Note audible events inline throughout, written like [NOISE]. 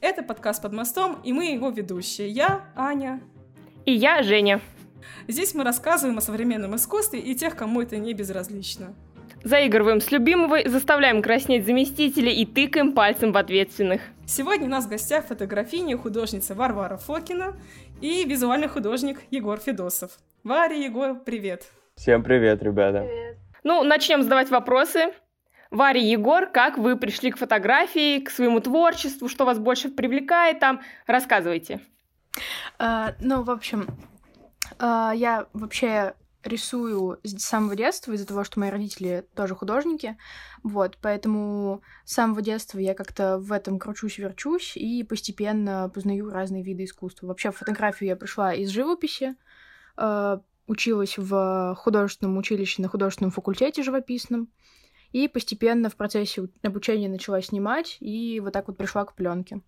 Это подкаст «Под мостом», и мы его ведущие. Я Аня. И я Женя. Здесь мы рассказываем о современном искусстве и тех, кому это не безразлично. Заигрываем с любимого, заставляем краснеть заместителей и тыкаем пальцем в ответственных. Сегодня у нас в гостях фотографиня художница Варвара Фокина и визуальный художник Егор Федосов. Варя, Егор, привет. Всем привет, ребята. Привет. Ну, начнем задавать вопросы. Варя, Егор, как вы пришли к фотографии, к своему творчеству, что вас больше привлекает там? Рассказывайте. Uh, ну, в общем, uh, я вообще рисую с самого детства из-за того, что мои родители тоже художники, вот, поэтому с самого детства я как-то в этом кручусь-верчусь и постепенно познаю разные виды искусства. Вообще в фотографию я пришла из живописи, э, училась в художественном училище на художественном факультете живописном, и постепенно в процессе обучения начала снимать, и вот так вот пришла к пленке.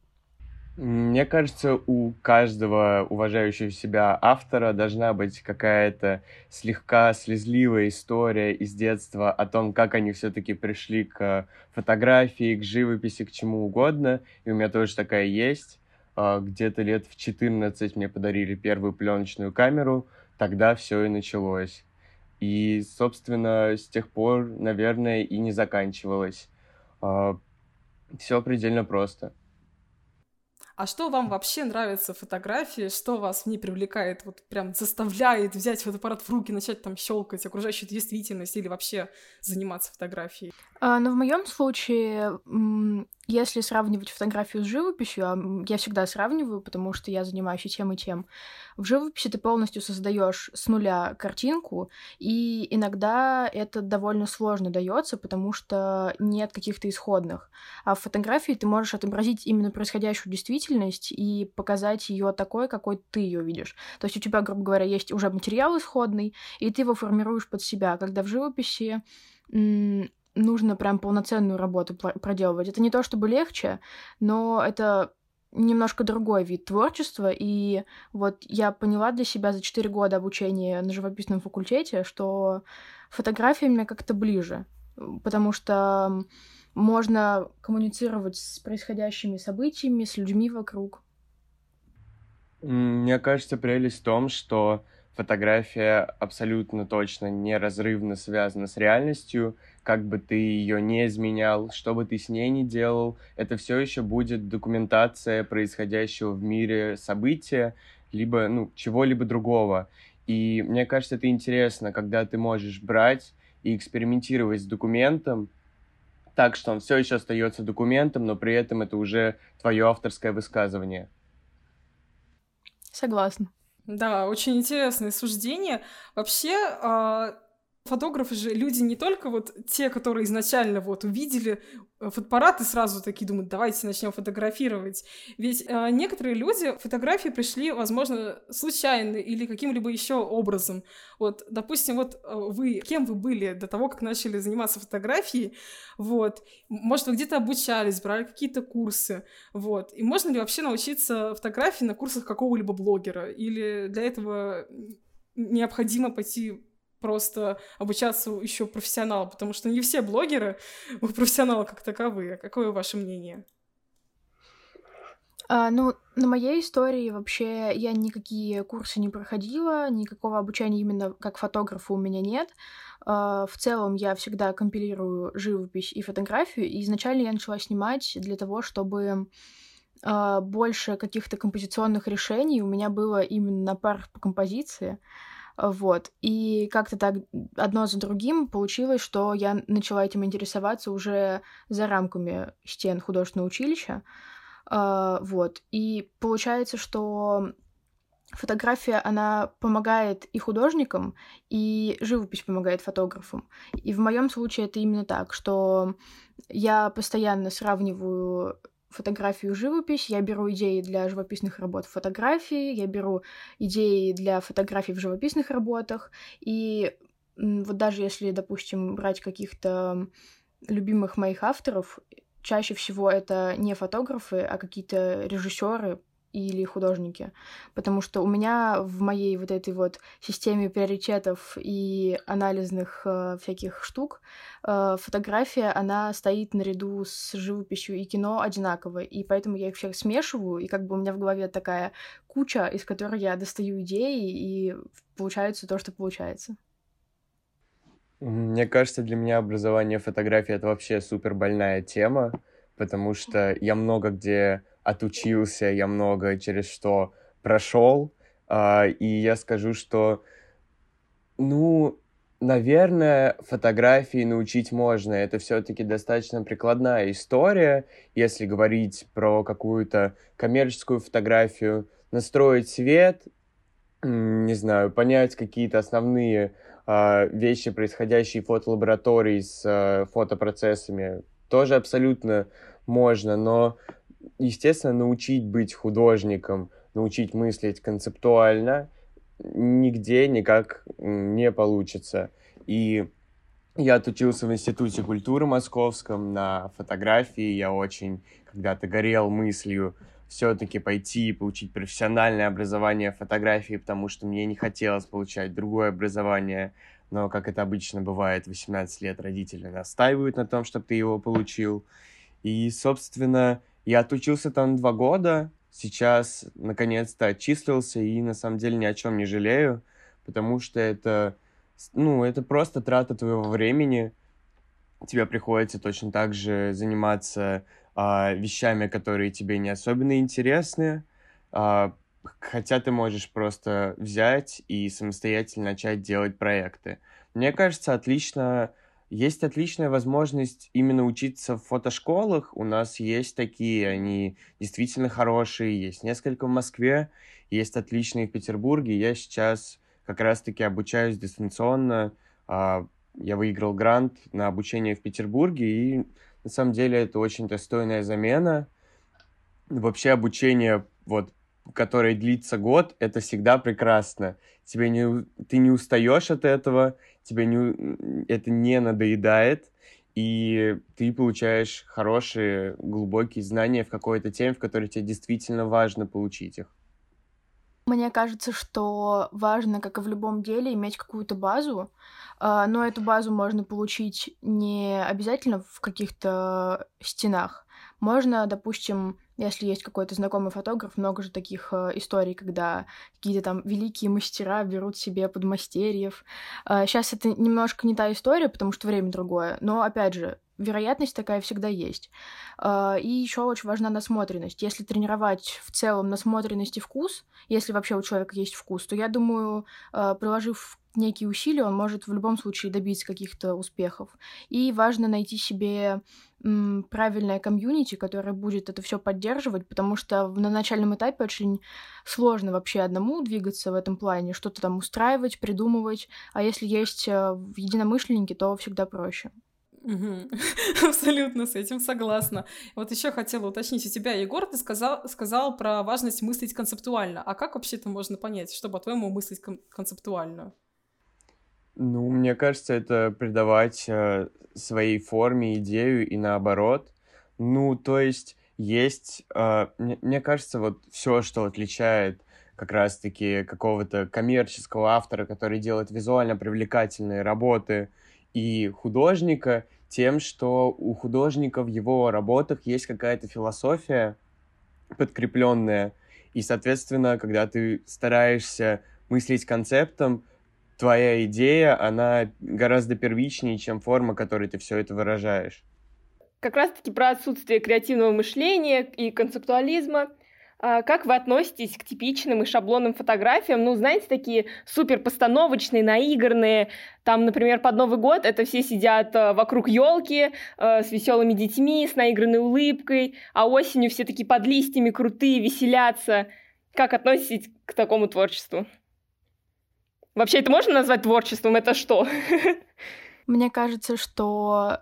Мне кажется, у каждого уважающего себя автора должна быть какая-то слегка слезливая история из детства о том, как они все-таки пришли к фотографии, к живописи, к чему угодно. И у меня тоже такая есть. А, где-то лет в 14 мне подарили первую пленочную камеру, тогда все и началось. И, собственно, с тех пор, наверное, и не заканчивалось. А, все предельно просто. А что вам вообще нравится в фотографии? Что вас в ней привлекает? Вот прям заставляет взять фотоаппарат в руки, начать там щелкать окружающую действительность или вообще заниматься фотографией? А, ну, в моем случае, если сравнивать фотографию с живописью, я всегда сравниваю, потому что я занимаюсь и тем, и тем, в живописи ты полностью создаешь с нуля картинку, и иногда это довольно сложно дается, потому что нет каких-то исходных. А в фотографии ты можешь отобразить именно происходящую действительность и показать ее такой, какой ты ее видишь. То есть у тебя, грубо говоря, есть уже материал исходный, и ты его формируешь под себя, когда в живописи нужно прям полноценную работу проделывать. Это не то чтобы легче, но это немножко другой вид творчества, и вот я поняла для себя за 4 года обучения на живописном факультете, что фотография мне как-то ближе, потому что можно коммуницировать с происходящими событиями, с людьми вокруг. Мне кажется, прелесть в том, что фотография абсолютно точно неразрывно связана с реальностью, как бы ты ее не изменял, что бы ты с ней не делал, это все еще будет документация происходящего в мире события, либо, ну, чего-либо другого. И мне кажется, это интересно, когда ты можешь брать и экспериментировать с документом, так что он все еще остается документом, но при этом это уже твое авторское высказывание. Согласна. Да, очень интересное суждение. Вообще, а, Фотографы же люди не только вот те, которые изначально вот увидели э, фотоаппарат и сразу такие думают, давайте начнем фотографировать. Ведь э, некоторые люди фотографии пришли, возможно, случайно или каким-либо еще образом. Вот, допустим, вот э, вы, кем вы были до того, как начали заниматься фотографией, вот, может, вы где-то обучались, брали какие-то курсы, вот, и можно ли вообще научиться фотографии на курсах какого-либо блогера, или для этого необходимо пойти просто обучаться еще профессионалу, потому что не все блогеры [LAUGHS] профессионалы как таковые. Какое ваше мнение? А, ну, на моей истории вообще я никакие курсы не проходила, никакого обучения именно как фотографа у меня нет. А, в целом я всегда компилирую живопись и фотографию, и изначально я начала снимать для того, чтобы а, больше каких-то композиционных решений у меня было именно на парах по композиции. Вот. И как-то так одно за другим получилось, что я начала этим интересоваться уже за рамками стен художественного училища. Uh, вот. И получается, что фотография, она помогает и художникам, и живопись помогает фотографам. И в моем случае это именно так, что я постоянно сравниваю фотографию живопись, я беру идеи для живописных работ фотографии, я беру идеи для фотографий в живописных работах, и вот даже если, допустим, брать каких-то любимых моих авторов, чаще всего это не фотографы, а какие-то режиссеры, или художники, потому что у меня в моей вот этой вот системе приоритетов и анализных э, всяких штук э, фотография, она стоит наряду с живописью и кино одинаково, и поэтому я их всех смешиваю, и как бы у меня в голове такая куча, из которой я достаю идеи, и получается то, что получается. Мне кажется, для меня образование фотографии — это вообще супер больная тема, потому что я много где отучился, я много через что прошел, а, и я скажу, что, ну, наверное, фотографии научить можно. Это все-таки достаточно прикладная история, если говорить про какую-то коммерческую фотографию, настроить свет, не знаю, понять какие-то основные э, вещи, происходящие в фотолаборатории с э, фотопроцессами, тоже абсолютно можно, но, естественно, научить быть художником, научить мыслить концептуально нигде никак не получится. И я отучился в Институте культуры Московском на фотографии. Я очень когда-то горел мыслью все-таки пойти и получить профессиональное образование фотографии, потому что мне не хотелось получать другое образование, но, как это обычно бывает, 18 лет родители настаивают на том, чтобы ты его получил. И, собственно, я отучился там два года, сейчас, наконец-то, отчислился, и, на самом деле, ни о чем не жалею, потому что это, ну, это просто трата твоего времени, тебе приходится точно так же заниматься а, вещами, которые тебе не особенно интересны, а, хотя ты можешь просто взять и самостоятельно начать делать проекты. Мне кажется, отлично, есть отличная возможность именно учиться в фотошколах. У нас есть такие, они действительно хорошие, есть несколько в Москве, есть отличные в Петербурге. Я сейчас как раз-таки обучаюсь дистанционно. А, я выиграл грант на обучение в Петербурге, и на самом деле это очень достойная замена. Вообще обучение, вот, которое длится год, это всегда прекрасно. Тебе не, ты не устаешь от этого, тебе не, это не надоедает, и ты получаешь хорошие, глубокие знания в какой-то теме, в которой тебе действительно важно получить их. Мне кажется, что важно, как и в любом деле, иметь какую-то базу, а, но эту базу можно получить не обязательно в каких-то стенах. Можно, допустим, если есть какой-то знакомый фотограф, много же таких э, историй, когда какие-то там великие мастера берут себе подмастерьев. Э, сейчас это немножко не та история, потому что время другое, но, опять же, вероятность такая всегда есть. Э, и еще очень важна насмотренность. Если тренировать в целом насмотренность и вкус, если вообще у человека есть вкус, то я думаю, э, приложив некие усилия, он может в любом случае добиться каких-то успехов. И важно найти себе м, правильное комьюнити, которое будет это все поддерживать, потому что на начальном этапе очень сложно вообще одному двигаться в этом плане, что-то там устраивать, придумывать. А если есть э, единомышленники, то всегда проще. Угу. [LAUGHS] Абсолютно с этим согласна. Вот еще хотела уточнить у тебя, Егор, ты сказал, сказал про важность мыслить концептуально. А как вообще это можно понять, чтобы, по-твоему, мыслить кон- концептуально? Ну, мне кажется, это придавать э, своей форме идею и наоборот. Ну, то есть есть, э, мне, мне кажется, вот все, что отличает как раз-таки какого-то коммерческого автора, который делает визуально привлекательные работы, и художника тем, что у художника в его работах есть какая-то философия подкрепленная, и, соответственно, когда ты стараешься мыслить концептом, твоя идея, она гораздо первичнее, чем форма, которой ты все это выражаешь. Как раз-таки про отсутствие креативного мышления и концептуализма. А как вы относитесь к типичным и шаблонным фотографиям? Ну, знаете, такие супер постановочные, наигранные. Там, например, под Новый год это все сидят э, вокруг елки э, с веселыми детьми, с наигранной улыбкой, а осенью все такие под листьями крутые, веселятся. Как относитесь к такому творчеству? Вообще это можно назвать творчеством? Это что? [LAUGHS] Мне кажется, что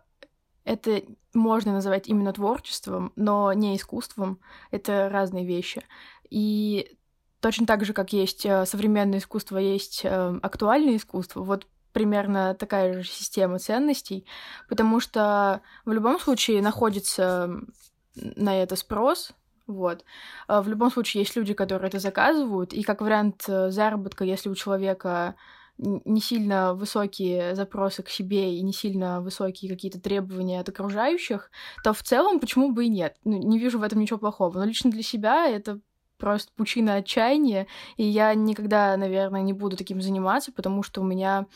это можно называть именно творчеством, но не искусством. Это разные вещи. И точно так же, как есть э, современное искусство, есть э, актуальное искусство. Вот примерно такая же система ценностей, потому что в любом случае находится на это спрос, Вот. А в любом случае, есть люди, которые это заказывают, и как вариант э, заработка, если у человека не сильно высокие запросы к себе и не сильно высокие какие-то требования от окружающих, то в целом почему бы и нет? Ну, не вижу в этом ничего плохого. Но лично для себя это просто пучина отчаяния, и я никогда, наверное, не буду таким заниматься, потому что у меня,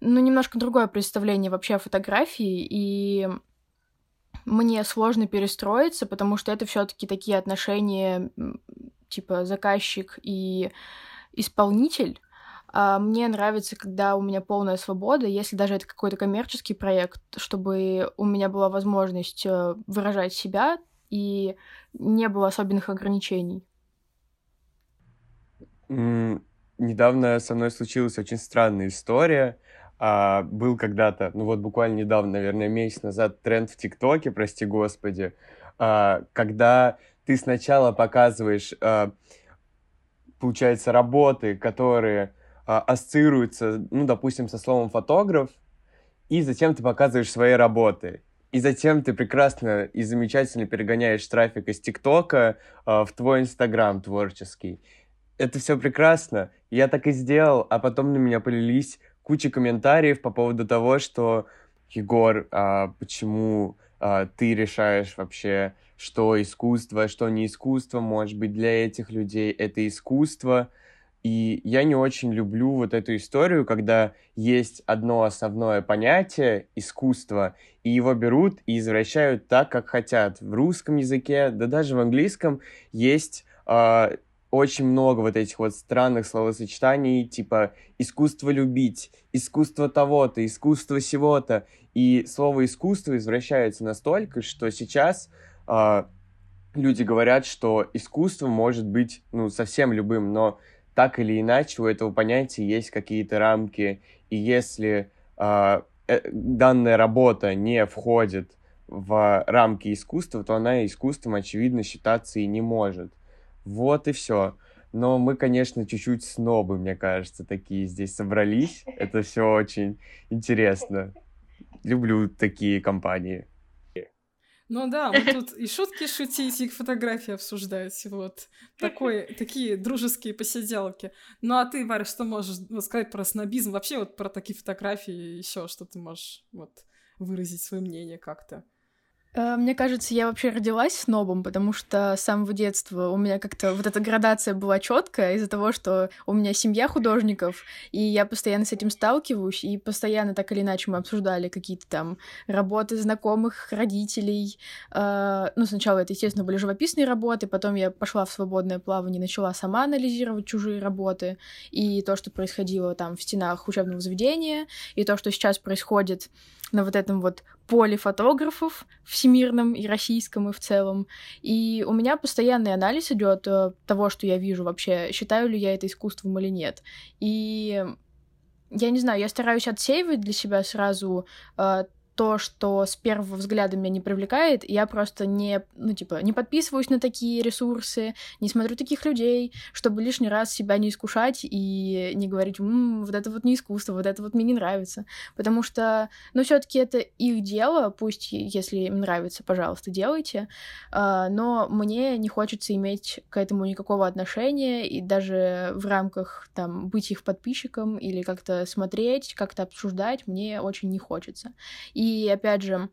ну, немножко другое представление вообще о фотографии, и мне сложно перестроиться, потому что это все таки такие отношения, типа заказчик и исполнитель, мне нравится, когда у меня полная свобода, если даже это какой-то коммерческий проект, чтобы у меня была возможность э, выражать себя и не было особенных ограничений. Mm, недавно со мной случилась очень странная история. А, был когда-то, ну вот буквально недавно, наверное, месяц назад, тренд в ТикТоке, прости господи, а, когда ты сначала показываешь, а, получается, работы, которые а, ассоциируется, ну, допустим, со словом фотограф, и затем ты показываешь свои работы. И затем ты прекрасно и замечательно перегоняешь трафик из ТикТока э, в твой Инстаграм творческий. Это все прекрасно. Я так и сделал, а потом на меня полились куча комментариев по поводу того, что Егор, а почему а, ты решаешь вообще, что искусство, что не искусство, может быть, для этих людей это искусство. И я не очень люблю вот эту историю, когда есть одно основное понятие искусство, и его берут и извращают так, как хотят. В русском языке, да даже в английском есть э, очень много вот этих вот странных словосочетаний, типа искусство любить, искусство того-то, искусство сего-то. И слово искусство извращается настолько, что сейчас э, люди говорят, что искусство может быть ну, совсем любым, но так или иначе у этого понятия есть какие-то рамки, и если а, э, данная работа не входит в рамки искусства, то она искусством, очевидно, считаться и не может. Вот и все. Но мы, конечно, чуть-чуть снобы, мне кажется, такие здесь собрались. Это все очень интересно. Люблю такие компании. Ну да, мы тут и шутки шутить, и фотографии обсуждать, вот. Такой, такие дружеские посиделки. Ну а ты, Варя, что можешь сказать про снобизм? Вообще вот про такие фотографии еще что ты можешь вот выразить свое мнение как-то? Э, мне кажется, я вообще родилась снобом, потому что с самого детства у меня как-то вот эта градация была четкая из-за того, что у меня семья художников, и я постоянно с этим сталкиваюсь, и постоянно так или иначе мы обсуждали какие-то там работы знакомых, родителей. Э, ну, сначала это, естественно, были живописные работы, потом я пошла в свободное плавание, начала сама анализировать чужие работы, и то, что происходило там в стенах учебного заведения, и то, что сейчас происходит на вот этом вот поле фотографов всемирном и российском и в целом. И у меня постоянный анализ идет э, того, что я вижу вообще, считаю ли я это искусством или нет. И я не знаю, я стараюсь отсеивать для себя сразу э, то, что с первого взгляда меня не привлекает, я просто не, ну, типа, не подписываюсь на такие ресурсы, не смотрю таких людей, чтобы лишний раз себя не искушать и не говорить, М, вот это вот не искусство, вот это вот мне не нравится. Потому что, ну, все таки это их дело, пусть, если им нравится, пожалуйста, делайте, а, но мне не хочется иметь к этому никакого отношения, и даже в рамках, там, быть их подписчиком или как-то смотреть, как-то обсуждать мне очень не хочется. И и опять же,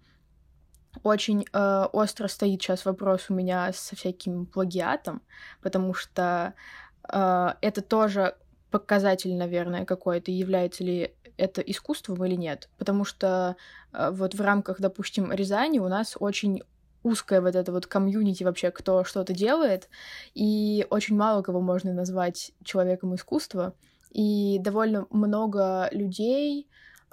очень э, остро стоит сейчас вопрос у меня со всяким плагиатом, потому что э, это тоже показатель, наверное, какой-то, является ли это искусством или нет. Потому что э, вот в рамках, допустим, Рязани у нас очень узкая вот эта вот комьюнити вообще, кто что-то делает, и очень мало кого можно назвать человеком искусства, и довольно много людей,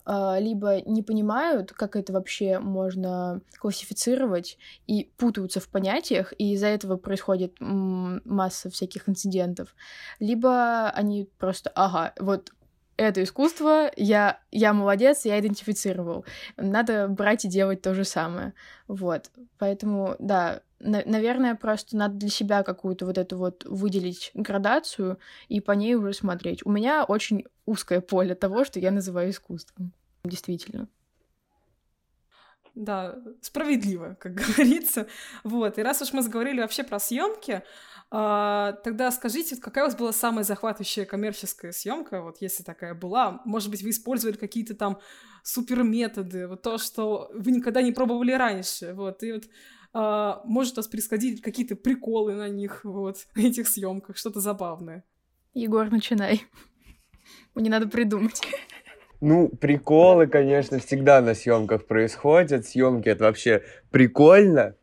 либо не понимают, как это вообще можно классифицировать, и путаются в понятиях, и из-за этого происходит масса всяких инцидентов, либо они просто, ага, вот это искусство, я, я молодец, я идентифицировал. Надо брать и делать то же самое. Вот. Поэтому, да, наверное, просто надо для себя какую-то вот эту вот выделить градацию и по ней уже смотреть. У меня очень узкое поле того, что я называю искусством. Действительно. Да, справедливо, как [LAUGHS] говорится. Вот. И раз уж мы заговорили вообще про съемки, а, тогда скажите, какая у вас была самая захватывающая коммерческая съемка, вот если такая была? Может быть, вы использовали какие-то там суперметоды, вот то, что вы никогда не пробовали раньше, вот, и вот а, может вас происходить какие-то приколы на них, вот, [LAUGHS] на этих съемках, что-то забавное. Егор, начинай. [LAUGHS] Мне надо придумать. Ну, приколы, конечно, всегда на съемках происходят. Съемки это вообще прикольно.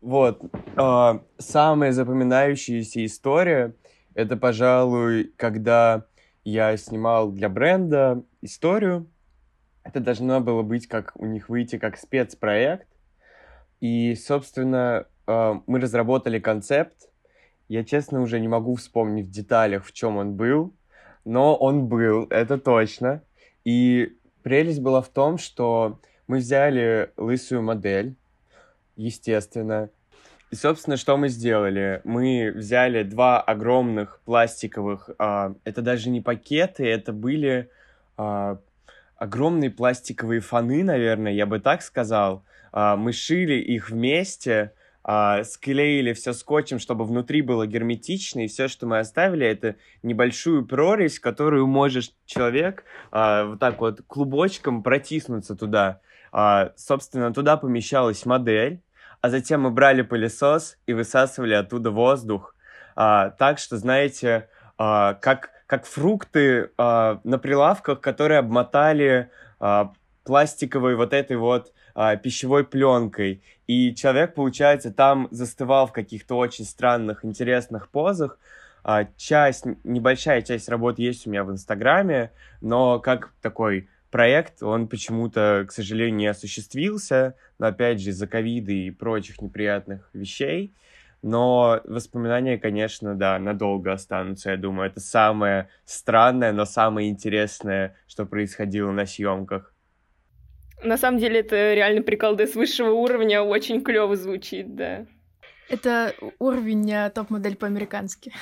Вот. Э, самая запоминающаяся история — это, пожалуй, когда я снимал для бренда историю. Это должно было быть как у них выйти как спецпроект. И, собственно, э, мы разработали концепт. Я, честно, уже не могу вспомнить в деталях, в чем он был, но он был, это точно. И прелесть была в том, что мы взяли лысую модель, естественно. И, собственно, что мы сделали? Мы взяли два огромных пластиковых, а, это даже не пакеты, это были а, огромные пластиковые фоны, наверное, я бы так сказал. А, мы шили их вместе, а, склеили все скотчем, чтобы внутри было герметично, и все, что мы оставили, это небольшую прорезь, которую можешь человек а, вот так вот клубочком протиснуться туда. Собственно, туда помещалась модель, а затем мы брали пылесос и высасывали оттуда воздух. Так что, знаете, как, как фрукты на прилавках, которые обмотали пластиковой вот этой вот а, пищевой пленкой. И человек, получается, там застывал в каких-то очень странных, интересных позах. А, часть, небольшая часть работы есть у меня в Инстаграме, но как такой проект, он почему-то, к сожалению, не осуществился, но опять же из-за ковида и прочих неприятных вещей. Но воспоминания, конечно, да, надолго останутся, я думаю. Это самое странное, но самое интересное, что происходило на съемках. На самом деле это реально приколды с высшего уровня, очень клево звучит, да. Это уровень а, топ-модель по-американски.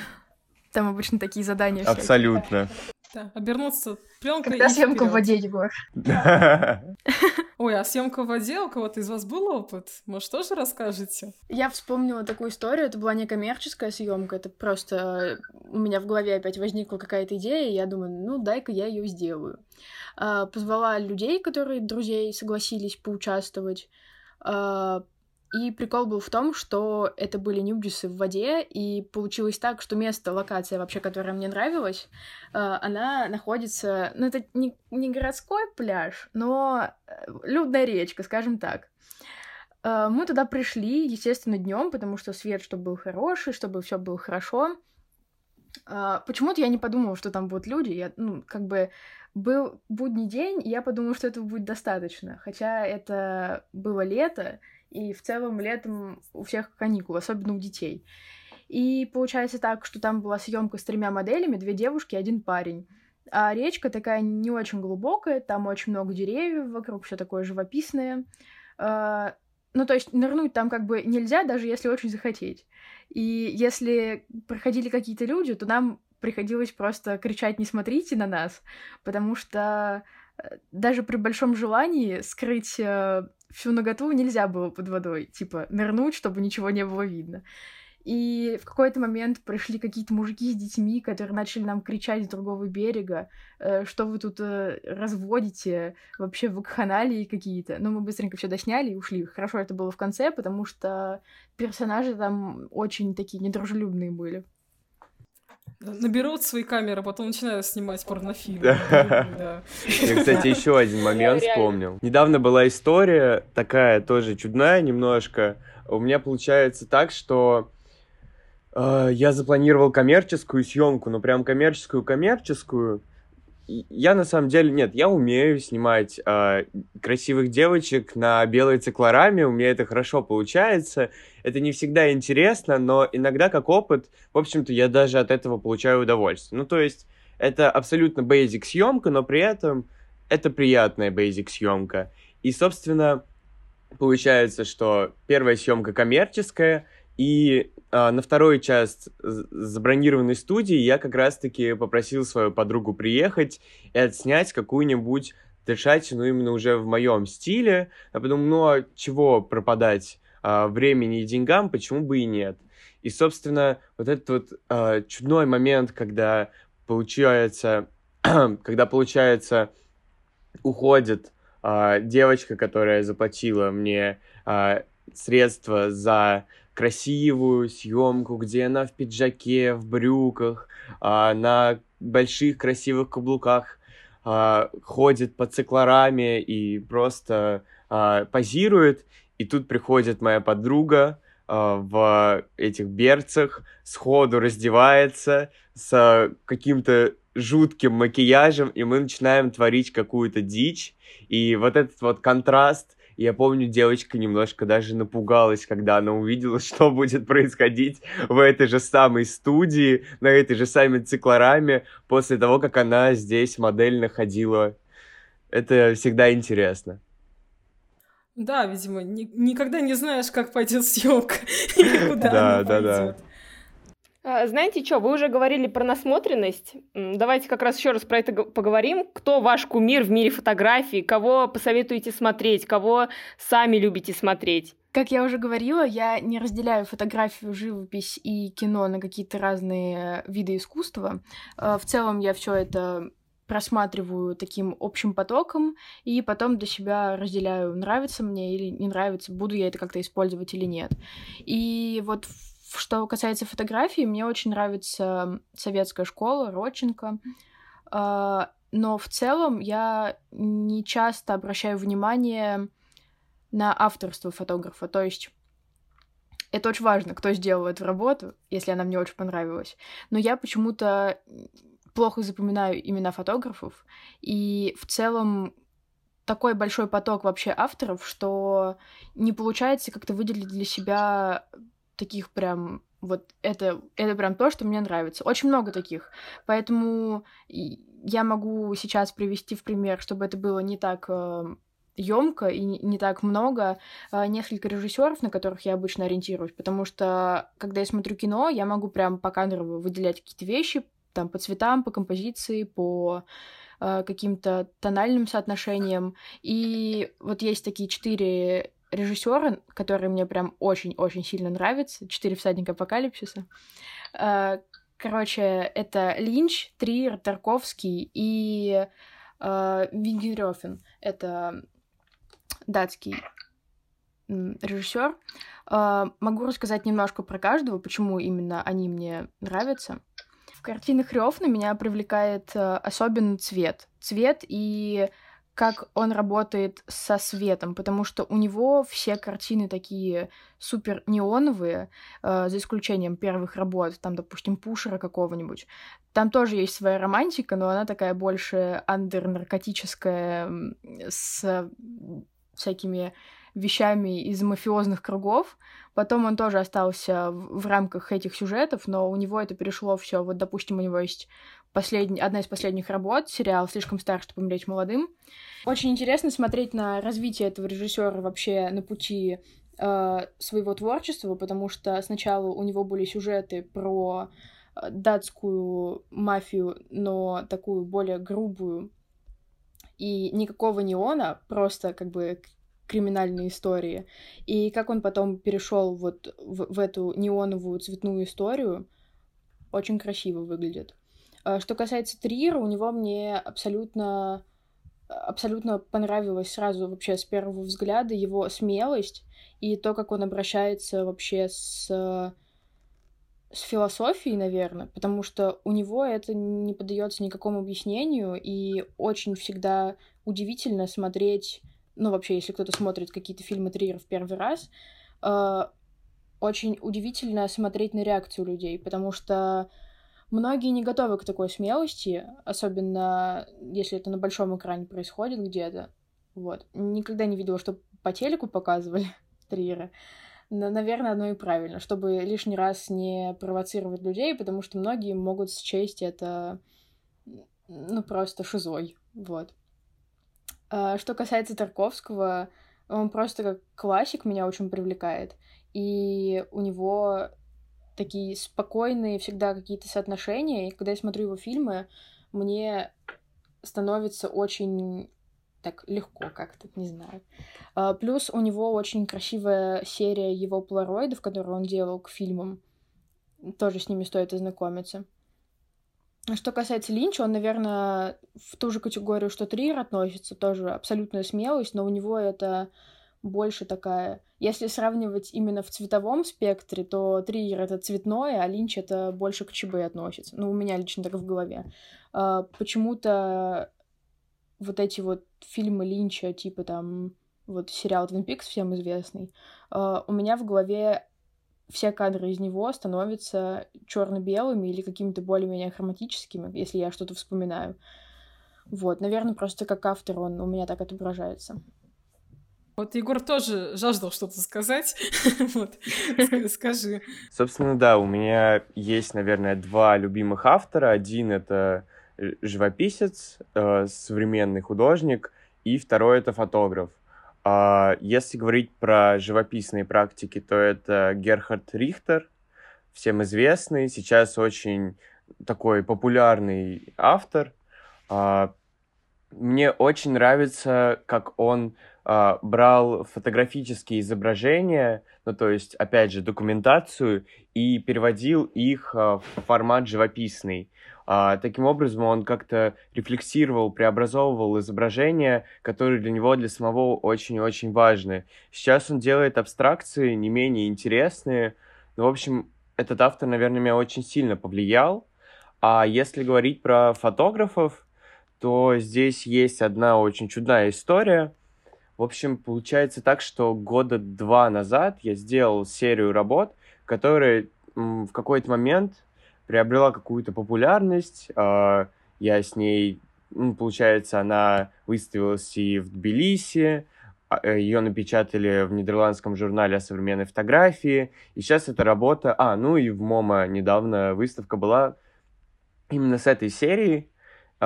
Там обычно такие задания. Абсолютно. Да, обернуться пленкой Когда съемка в воде, Егор. [LAUGHS] Ой, а съемка в воде у кого-то из вас был опыт? Может, тоже расскажете? Я вспомнила такую историю. Это была не коммерческая съемка, это просто у меня в голове опять возникла какая-то идея, и я думаю, ну дай-ка я ее сделаю. А, позвала людей, которые друзей согласились поучаствовать. И прикол был в том, что это были нюдисы в воде, и получилось так, что место, локация вообще, которая мне нравилась, а, она находится... Ну, это не, не городской пляж, но э, людная речка, скажем так. Мы туда пришли, естественно, днем, потому что свет, чтобы был хороший, чтобы все было хорошо. Почему-то я не подумала, что там будут люди. Я, ну, как бы был будний день, и я подумала, что этого будет достаточно. Хотя это было лето, и в целом летом у всех каникулы, особенно у детей. И получается так, что там была съемка с тремя моделями, две девушки и один парень. А речка такая не очень глубокая, там очень много деревьев вокруг, все такое живописное. А, ну, то есть нырнуть там как бы нельзя, даже если очень захотеть. И если проходили какие-то люди, то нам приходилось просто кричать «не смотрите на нас», потому что э, даже при большом желании скрыть э, всю ноготу нельзя было под водой, типа нырнуть, чтобы ничего не было видно. И в какой-то момент пришли какие-то мужики с детьми, которые начали нам кричать с другого берега, э, что вы тут э, разводите, вообще вакханалии какие-то. Но мы быстренько все досняли и ушли. Хорошо это было в конце, потому что персонажи там очень такие недружелюбные были наберут свои камеры, а потом начинают снимать порнофильмы. Я, кстати, еще один момент вспомнил. Недавно была история такая тоже чудная немножко. У меня получается так, что э, я запланировал коммерческую съемку, но прям коммерческую-коммерческую я на самом деле, нет, я умею снимать э, красивых девочек на белой циклораме, у меня это хорошо получается. Это не всегда интересно, но иногда как опыт, в общем-то, я даже от этого получаю удовольствие. Ну, то есть, это абсолютно basic съемка, но при этом это приятная basic съемка. И, собственно, получается, что первая съемка коммерческая, и а, на второй часть забронированной студии я как раз-таки попросил свою подругу приехать и отснять какую-нибудь дышать, ну, именно уже в моем стиле. Я подумал, ну, а чего пропадать а, времени и деньгам, почему бы и нет? И, собственно, вот этот вот а, чудной момент, когда получается, [CLEARS THROAT] когда получается уходит а, девочка, которая заплатила мне а, средства за красивую съемку, где она в пиджаке, в брюках, а, на больших красивых каблуках а, ходит по циклораме и просто а, позирует. И тут приходит моя подруга а, в этих берцах, сходу раздевается с каким-то жутким макияжем, и мы начинаем творить какую-то дичь. И вот этот вот контраст я помню, девочка немножко даже напугалась, когда она увидела, [LAUGHS] что будет происходить в этой же самой студии, на этой же самой циклораме, после того, как она здесь модельно ходила. Это всегда интересно. Да, видимо, ни- никогда не знаешь, как пойдет [LAUGHS] съемка и куда Да, она да, пойдет. Знаете что, вы уже говорили про насмотренность. Давайте как раз еще раз про это поговорим. Кто ваш кумир в мире фотографий? Кого посоветуете смотреть? Кого сами любите смотреть? Как я уже говорила, я не разделяю фотографию, живопись и кино на какие-то разные виды искусства. Э, В целом я все это просматриваю таким общим потоком и потом для себя разделяю, нравится мне или не нравится, буду я это как-то использовать или нет. И вот в- что касается фотографий, мне очень нравится советская школа, Родченко. А, Но в целом я не часто обращаю внимание на авторство фотографа. То есть это очень важно, кто сделал эту работу, если она мне очень понравилась. Но я почему-то плохо запоминаю имена фотографов. И в целом такой большой поток вообще авторов, что не получается как-то выделить для себя таких прям вот это, это прям то, что мне нравится. Очень много таких. Поэтому я могу сейчас привести в пример, чтобы это было не так емко и не- так много, а, несколько режиссеров, на которых я обычно ориентируюсь, потому что когда я смотрю кино, я могу прям по кадрово выделять какие-то вещи, там, по цветам, по композиции, по а, каким-то тональным соотношениям. И вот есть такие четыре режиссера, которые мне прям очень-очень сильно нравятся. Четыре всадника апокалипсиса. А, Короче, это Линч, Триер, Тарковский и э, Вингенрёфен. Это датский режиссер. Могу рассказать немножко про каждого, почему именно они мне нравятся. В картинах Рёфна меня привлекает э, особенно цвет. Цвет и как он работает со светом, потому что у него все картины такие супер неоновые, э, за исключением первых работ, там, допустим, Пушера какого-нибудь. Там тоже есть своя романтика, но она такая больше андернаркотическая, с всякими вещами из мафиозных кругов. Потом он тоже остался в, в рамках этих сюжетов, но у него это перешло все. Вот, допустим, у него есть последний, одна из последних работ, сериал «Слишком стар, чтобы умереть молодым». Очень интересно смотреть на развитие этого режиссера вообще на пути э, своего творчества, потому что сначала у него были сюжеты про э, датскую мафию, но такую более грубую, и никакого неона, просто как бы криминальные истории. И как он потом перешел вот в, в эту неоновую цветную историю, очень красиво выглядит. А Что касается Триера, у него мне абсолютно абсолютно понравилось сразу вообще с первого взгляда его смелость и то, как он обращается вообще с, с философией, наверное, потому что у него это не поддается никакому объяснению, и очень всегда удивительно смотреть, ну вообще, если кто-то смотрит какие-то фильмы Триера в первый раз, э, очень удивительно смотреть на реакцию людей, потому что Многие не готовы к такой смелости, особенно если это на большом экране происходит где-то. Вот. Никогда не видела, что по телеку показывали [LAUGHS] Триера. Но, наверное, оно и правильно, чтобы лишний раз не провоцировать людей, потому что многие могут счесть это, ну, просто шизой. Вот. А что касается Тарковского, он просто как классик меня очень привлекает. И у него такие спокойные всегда какие-то соотношения, и когда я смотрю его фильмы, мне становится очень так легко как-то, не знаю. А, плюс у него очень красивая серия его полароидов, которую он делал к фильмам. Тоже с ними стоит ознакомиться. Что касается Линча, он, наверное, в ту же категорию, что Триер относится, тоже абсолютная смелость, но у него это больше такая... Если сравнивать именно в цветовом спектре, то Триер — это цветное, а Линч — это больше к ЧБ относится. Ну, у меня лично так в голове. А, почему-то вот эти вот фильмы Линча, типа там вот сериал Twin Peaks всем известный, а, у меня в голове все кадры из него становятся черно-белыми или какими-то более-менее хроматическими, если я что-то вспоминаю. Вот, наверное, просто как автор он у меня так отображается. Вот Егор тоже жаждал что-то сказать. [LAUGHS] вот, скажи. Собственно, да, у меня есть, наверное, два любимых автора. Один — это живописец, э, современный художник, и второй — это фотограф. А если говорить про живописные практики, то это Герхард Рихтер, всем известный, сейчас очень такой популярный автор. А, мне очень нравится, как он а, брал фотографические изображения, ну то есть, опять же, документацию, и переводил их в формат живописный. А, таким образом, он как-то рефлексировал, преобразовывал изображения, которые для него, для самого очень-очень важны. Сейчас он делает абстракции не менее интересные. Ну, в общем, этот автор, наверное, меня очень сильно повлиял. А если говорить про фотографов, то здесь есть одна очень чудная история. В общем, получается так, что года два назад я сделал серию работ, которые в какой-то момент приобрела какую-то популярность. Э, я с ней, ну, получается, она выставилась и в Тбилиси, а, э, ее напечатали в нидерландском журнале о современной фотографии. И сейчас эта работа... А, ну и в МОМА недавно выставка была именно с этой серии.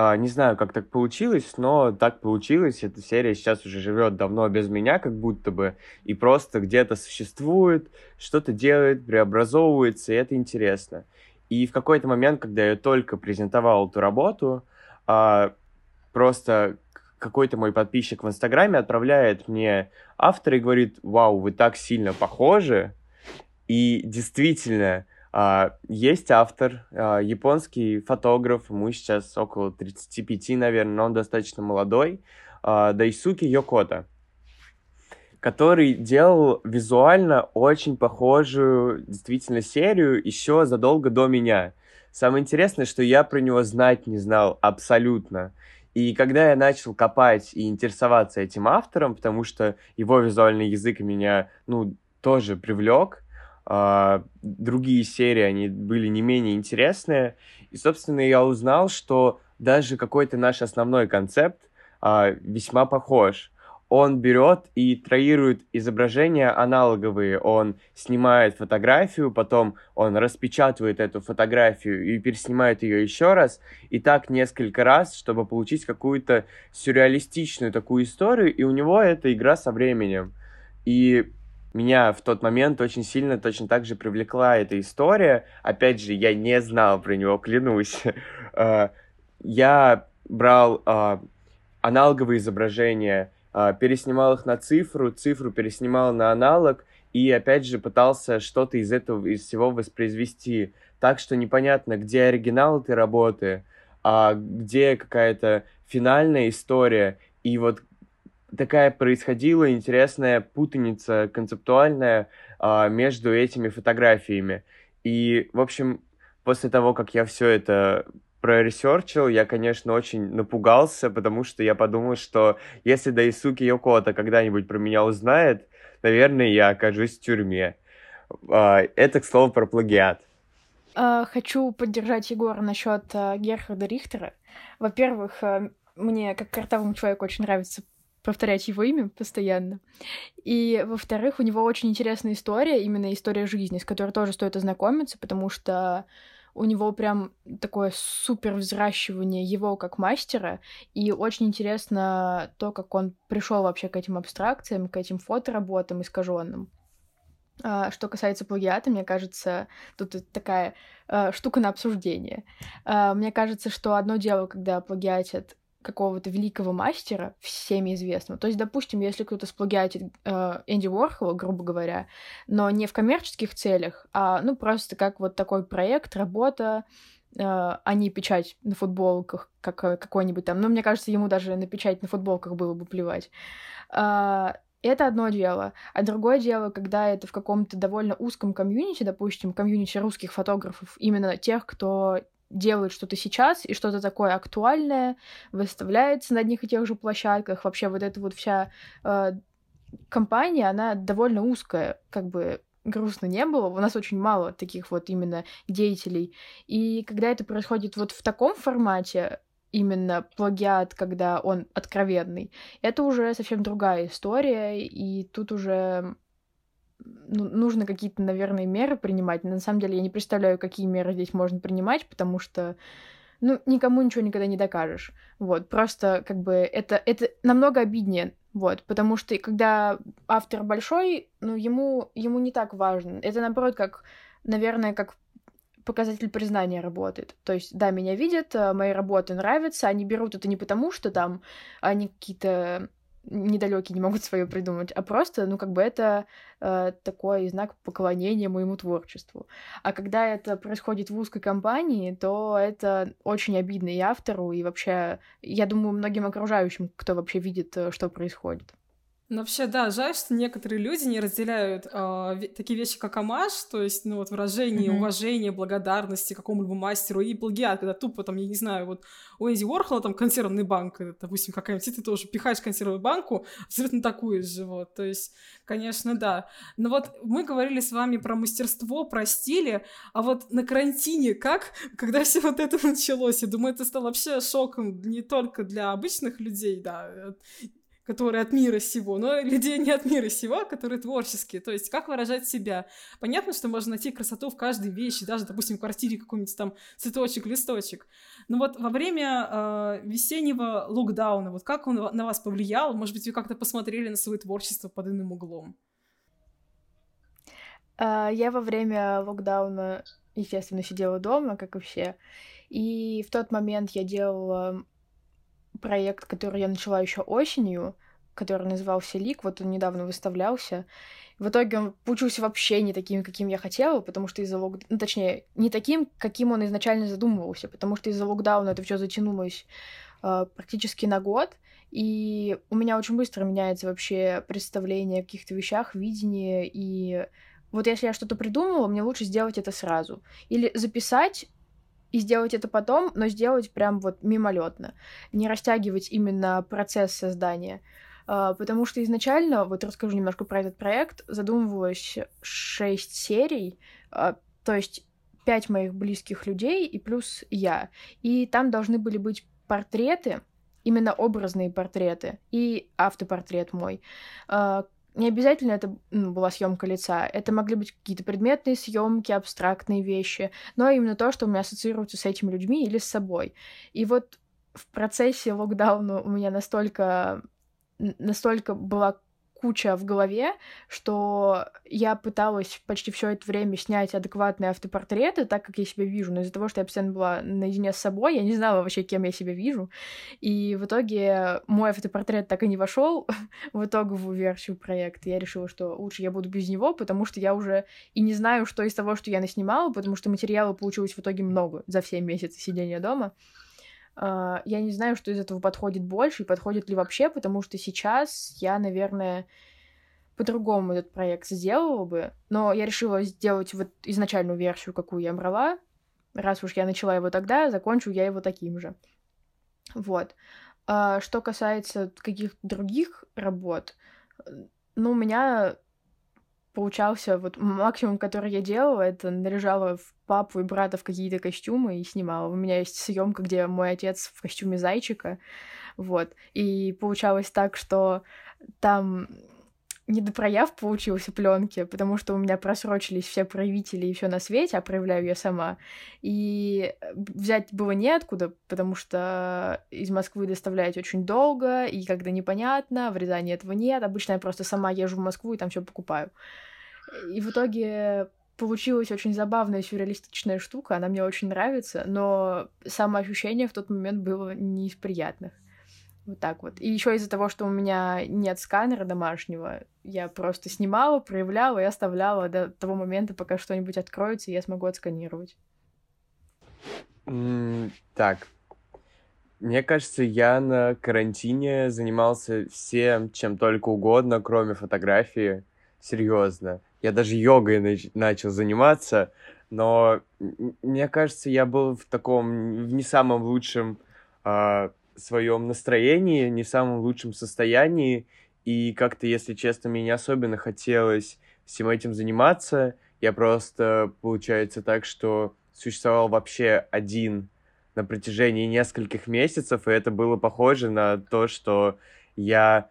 А, не знаю, как так получилось, но так получилось. Эта серия сейчас уже живет давно без меня, как будто бы, и просто где-то существует, что-то делает, преобразовывается, и это интересно. И в какой-то момент, когда я только презентовал эту работу, а, просто какой-то мой подписчик в Инстаграме отправляет мне автор и говорит, вау, вы так сильно похожи. И действительно, есть автор, а, японский фотограф, ему сейчас около 35, наверное, но он достаточно молодой, Дайсуки Йокота который делал визуально очень похожую действительно серию еще задолго до меня. Самое интересное, что я про него знать не знал абсолютно. И когда я начал копать и интересоваться этим автором, потому что его визуальный язык меня, ну, тоже привлек, другие серии, они были не менее интересные. И, собственно, я узнал, что даже какой-то наш основной концепт uh, весьма похож он берет и троирует изображения аналоговые. Он снимает фотографию, потом он распечатывает эту фотографию и переснимает ее еще раз. И так несколько раз, чтобы получить какую-то сюрреалистичную такую историю. И у него эта игра со временем. И меня в тот момент очень сильно точно так же привлекла эта история. Опять же, я не знал про него, клянусь. Э, [LAUGHS] я брал э, аналоговые изображения, а, переснимал их на цифру, цифру переснимал на аналог, и опять же пытался что-то из этого, из всего воспроизвести. Так что непонятно, где оригинал этой работы, а где какая-то финальная история. И вот такая происходила интересная путаница концептуальная а, между этими фотографиями. И, в общем, после того, как я все это проресерчил, я, конечно, очень напугался, потому что я подумал, что если Дайсуки Йокота когда-нибудь про меня узнает, наверное, я окажусь в тюрьме. А, это, к слову, про плагиат. А, хочу поддержать Егора насчет а, Герхарда Рихтера. Во-первых, мне, как картавому человеку, очень нравится повторять его имя постоянно. И, во-вторых, у него очень интересная история, именно история жизни, с которой тоже стоит ознакомиться, потому что у него прям такое супер взращивание его как мастера, и очень интересно то, как он пришел вообще к этим абстракциям, к этим фотоработам искаженным. А, что касается плагиата, мне кажется, тут такая а, штука на обсуждение. А, мне кажется, что одно дело, когда плагиатят какого-то великого мастера, всеми известного. То есть, допустим, если кто-то сплагиатит э, Энди Уорхола, грубо говоря, но не в коммерческих целях, а ну просто как вот такой проект, работа, э, а не печать на футболках, как э, какой-нибудь там. Ну, мне кажется, ему даже на печать на футболках было бы плевать. Э, это одно дело. А другое дело, когда это в каком-то довольно узком комьюнити, допустим, комьюнити русских фотографов, именно тех, кто делает что-то сейчас и что-то такое актуальное, выставляется на одних и тех же площадках. Вообще вот эта вот вся э, компания, она довольно узкая, как бы грустно не было, у нас очень мало таких вот именно деятелей. И когда это происходит вот в таком формате, именно плагиат, когда он откровенный, это уже совсем другая история, и тут уже ну, нужно какие-то, наверное, меры принимать. На самом деле я не представляю, какие меры здесь можно принимать, потому что ну, никому ничего никогда не докажешь. Вот, просто как бы это, это намного обиднее, вот, потому что когда автор большой, ну, ему, ему не так важно. Это, наоборот, как, наверное, как показатель признания работает. То есть, да, меня видят, э, мои работы нравятся, они берут это не потому, что там они какие-то недалекие не могут свое придумать, а просто, ну, как бы это э, такой знак поклонения моему творчеству. А когда это происходит в узкой компании, то это очень обидно и автору, и вообще, я думаю, многим окружающим, кто вообще видит, э, что происходит. Ну, вообще, да, жаль, что некоторые люди не разделяют э, такие вещи, как амаш, то есть, ну, вот выражение mm-hmm. уважения, благодарности какому-либо мастеру, и плагиат, когда тупо, там, я не знаю, вот у Энди Уорхола там консервный банк, э, допустим, какая-нибудь, ты тоже пихаешь консервную банку, абсолютно такую же, вот, то есть, конечно, да. Но вот мы говорили с вами про мастерство, про стили, а вот на карантине как, [LAUGHS] когда все вот это [LAUGHS] началось, я думаю, это стало вообще шоком не только для обычных людей, да, э, которые от мира сего, но людей не от мира сего, а которые творческие. То есть как выражать себя. Понятно, что можно найти красоту в каждой вещи, даже, допустим, в квартире какой-нибудь там цветочек, листочек. Но вот во время э, весеннего локдауна, вот как он на вас повлиял? Может быть, вы как-то посмотрели на свое творчество под иным углом? Uh, я во время локдауна, естественно, сидела дома, как все. И в тот момент я делала проект, который я начала еще осенью, который назывался Лик, вот он недавно выставлялся. В итоге он получился вообще не таким, каким я хотела, потому что из-за локдауна... Ну, точнее, не таким, каким он изначально задумывался, потому что из-за локдауна это все затянулось э, практически на год, и у меня очень быстро меняется вообще представление о каких-то вещах, видение, и вот если я что-то придумала, мне лучше сделать это сразу. Или записать и сделать это потом, но сделать прям вот мимолетно, не растягивать именно процесс создания. Uh, потому что изначально, вот расскажу немножко про этот проект, задумывалось шесть серий, uh, то есть пять моих близких людей и плюс я. И там должны были быть портреты, именно образные портреты и автопортрет мой, uh, не обязательно это была съемка лица. Это могли быть какие-то предметные съемки, абстрактные вещи, но именно то, что у меня ассоциируется с этими людьми или с собой. И вот в процессе локдауна у меня настолько настолько была куча в голове, что я пыталась почти все это время снять адекватные автопортреты, так как я себя вижу, но из-за того, что я постоянно была наедине с собой, я не знала вообще, кем я себя вижу. И в итоге мой автопортрет так и не вошел [LAUGHS] в итоговую версию проекта. Я решила, что лучше я буду без него, потому что я уже и не знаю, что из того, что я наснимала, потому что материала получилось в итоге много за все месяцы сидения дома. Uh, я не знаю, что из этого подходит больше и подходит ли вообще, потому что сейчас я, наверное, по-другому этот проект сделала бы, но я решила сделать вот изначальную версию, какую я брала. Раз уж я начала его тогда, закончу я его таким же. Вот. Uh, что касается каких-то других работ, ну, у меня получался вот максимум, который я делала, это наряжала в папу и брата в какие-то костюмы и снимала. У меня есть съемка, где мой отец в костюме зайчика, вот. И получалось так, что там недопрояв получился пленки, потому что у меня просрочились все проявители и все на свете, а проявляю я сама. И взять было неоткуда, потому что из Москвы доставлять очень долго, и когда непонятно, в Рязани этого нет. Обычно я просто сама езжу в Москву и там все покупаю. И в итоге получилась очень забавная сюрреалистичная штука, она мне очень нравится, но самоощущение в тот момент было не из приятных. Вот так вот. И еще из-за того, что у меня нет сканера домашнего, я просто снимала, проявляла и оставляла до того момента, пока что-нибудь откроется, и я смогу отсканировать. Mm, так. Мне кажется, я на карантине занимался всем, чем только угодно, кроме фотографии. Серьезно. Я даже йогой нач- начал заниматься, но мне кажется, я был в таком, в не самом лучшем э, своем настроении, не самом лучшем состоянии, и как-то, если честно, мне не особенно хотелось всем этим заниматься. Я просто, получается так, что существовал вообще один на протяжении нескольких месяцев, и это было похоже на то, что я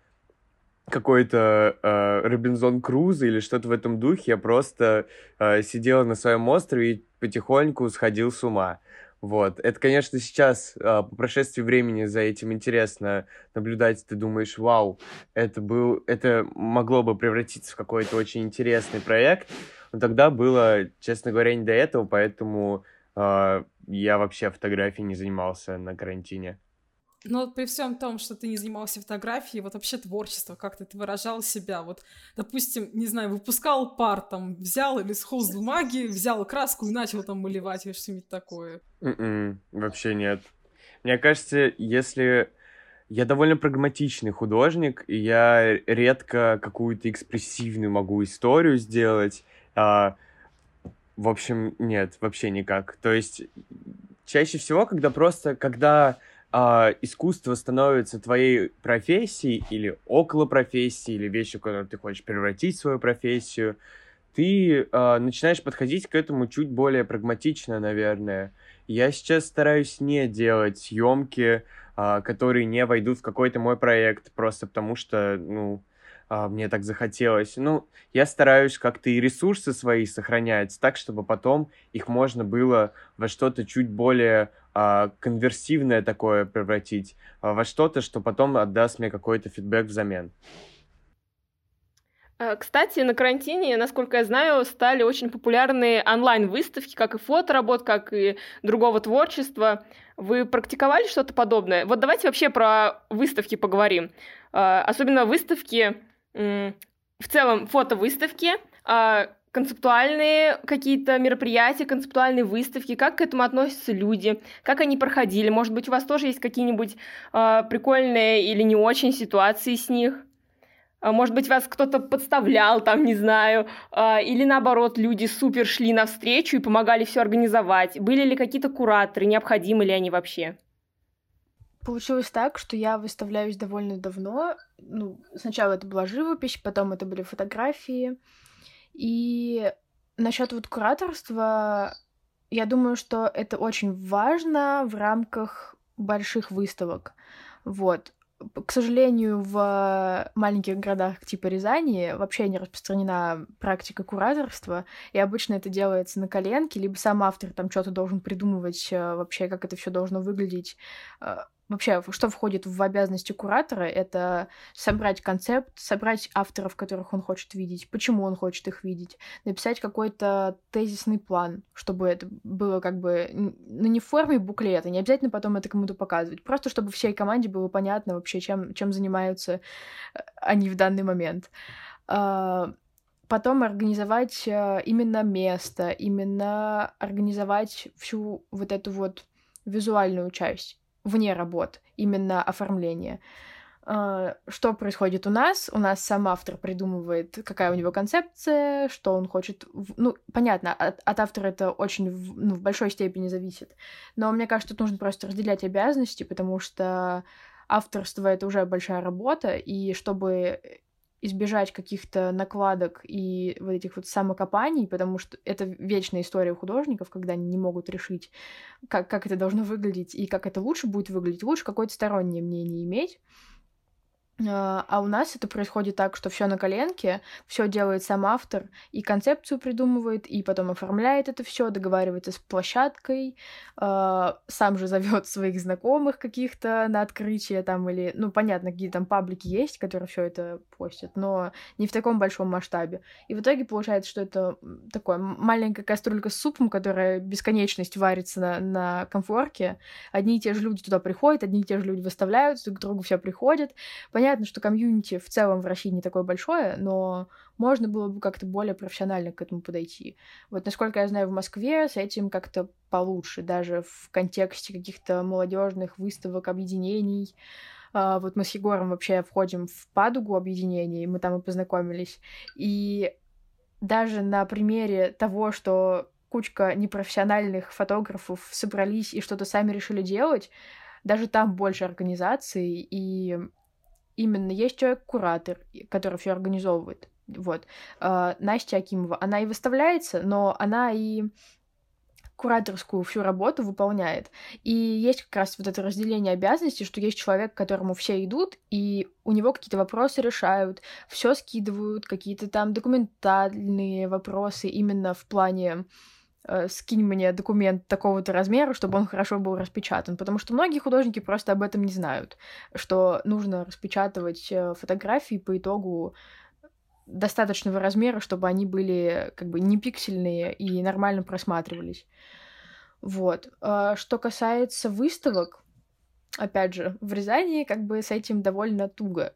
какой-то э, Робинзон Круз или что-то в этом духе, я просто э, сидел на своем острове и потихоньку сходил с ума. Вот. Это, конечно, сейчас, а, по прошествии времени, за этим интересно наблюдать. Ты думаешь, вау, это, был, это могло бы превратиться в какой-то очень интересный проект. Но тогда было, честно говоря, не до этого, поэтому э, я вообще фотографией не занимался на карантине. Но при всем том, что ты не занимался фотографией, вот вообще творчество, как ты выражал себя, вот, допустим, не знаю, выпускал пар, там, взял или с холст бумаги, взял краску и начал там малевать или что-нибудь такое. Mm-mm, м-м, вообще нет. Мне кажется, если... Я довольно прагматичный художник, и я редко какую-то экспрессивную могу историю сделать. А, в общем, нет, вообще никак. То есть чаще всего, когда просто, когда а, искусство становится твоей профессией или около профессии, или вещью, в которую ты хочешь превратить свою профессию, ты а, начинаешь подходить к этому чуть более прагматично, наверное. Я сейчас стараюсь не делать съемки, а, которые не войдут в какой-то мой проект, просто потому что, ну, а, мне так захотелось. Ну, я стараюсь как-то и ресурсы свои сохранять так, чтобы потом их можно было во что-то чуть более конверсивное такое превратить, а, во что-то, что потом отдаст мне какой-то фидбэк взамен. Э, кстати, на карантине, насколько я знаю, стали очень популярны онлайн-выставки, как и фоторабот, как и другого творчества. Вы практиковали что-то подобное? Вот давайте вообще про выставки поговорим. Э, особенно выставки, в целом фотовыставки, а, концептуальные какие-то мероприятия, концептуальные выставки, как к этому относятся люди, как они проходили. Может быть, у вас тоже есть какие-нибудь э, прикольные или не очень ситуации с них? А, может быть, вас кто-то подставлял, там, не знаю, э, или наоборот, люди супер шли навстречу и помогали все организовать. Были ли какие-то кураторы, необходимы ли они вообще? Получилось так, что я выставляюсь довольно давно. Ну, сначала это была живопись, потом это были фотографии. И насчет вот кураторства, я думаю, что это очень важно в рамках больших выставок. Вот. К сожалению, в маленьких городах типа Рязани вообще не распространена практика кураторства, и обычно это делается на коленке, либо сам автор там что-то должен придумывать э, вообще, как это все должно выглядеть э, Вообще, что входит в обязанности куратора, это собрать концепт, собрать авторов, которых он хочет видеть, почему он хочет их видеть, написать какой-то тезисный план, чтобы это было как бы, ну, не в форме буклета, не обязательно потом это кому-то показывать, просто чтобы всей команде было понятно вообще, чем, чем занимаются э, они в данный момент. А, потом организовать э, именно место, именно организовать всю вот эту вот визуальную часть вне работ, именно оформление. А, что происходит у нас? У нас сам автор придумывает, какая у него концепция, что он хочет... Ну, понятно, от, от автора это очень в, ну, в большой степени зависит. Но мне кажется, тут нужно просто разделять обязанности, потому что авторство — это уже большая работа, и чтобы избежать каких-то накладок и вот этих вот самокопаний, потому что это вечная история у художников, когда они не могут решить, как, как это должно выглядеть и как это лучше будет выглядеть. Лучше какое-то стороннее мнение иметь. А, а у нас это происходит так, что все на коленке, все делает сам автор, и концепцию придумывает, и потом оформляет это все, договаривается с площадкой, э, сам же зовет своих знакомых каких-то на открытие там или, ну понятно, какие там паблики есть, которые все это постят, но не в таком большом масштабе. И в итоге получается, что это такое маленькая кастрюлька с супом, которая бесконечность варится на, на комфорке. Одни и те же люди туда приходят, одни и те же люди выставляют, друг к другу все приходят. Понятно, понятно, что комьюнити в целом в России не такое большое, но можно было бы как-то более профессионально к этому подойти. Вот насколько я знаю, в Москве с этим как-то получше, даже в контексте каких-то молодежных выставок, объединений. А, вот мы с Егором вообще входим в падугу объединений, мы там и познакомились. И даже на примере того, что кучка непрофессиональных фотографов собрались и что-то сами решили делать, даже там больше организаций, и именно есть человек-куратор, который все организовывает. Вот. А, Настя Акимова, она и выставляется, но она и кураторскую всю работу выполняет. И есть как раз вот это разделение обязанностей, что есть человек, к которому все идут, и у него какие-то вопросы решают, все скидывают, какие-то там документальные вопросы именно в плане скинь мне документ такого-то размера, чтобы он хорошо был распечатан. Потому что многие художники просто об этом не знают, что нужно распечатывать э, фотографии по итогу достаточного размера, чтобы они были как бы не пиксельные и нормально просматривались. Вот. А что касается выставок, опять же, в Рязани как бы с этим довольно туго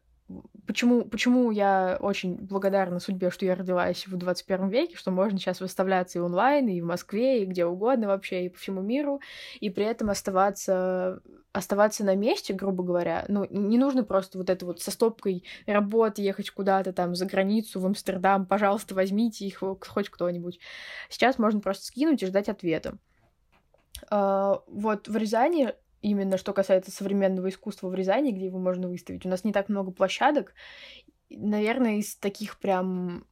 почему, почему я очень благодарна судьбе, что я родилась в 21 веке, что можно сейчас выставляться и онлайн, и в Москве, и где угодно вообще, и по всему миру, и при этом оставаться оставаться на месте, грубо говоря, ну, не нужно просто вот это вот со стопкой работы ехать куда-то там за границу, в Амстердам, пожалуйста, возьмите их хоть кто-нибудь. Сейчас можно просто скинуть и ждать ответа. Uh, вот в Рязани именно что касается современного искусства в Рязани, где его можно выставить. У нас не так много площадок. Наверное, из таких прям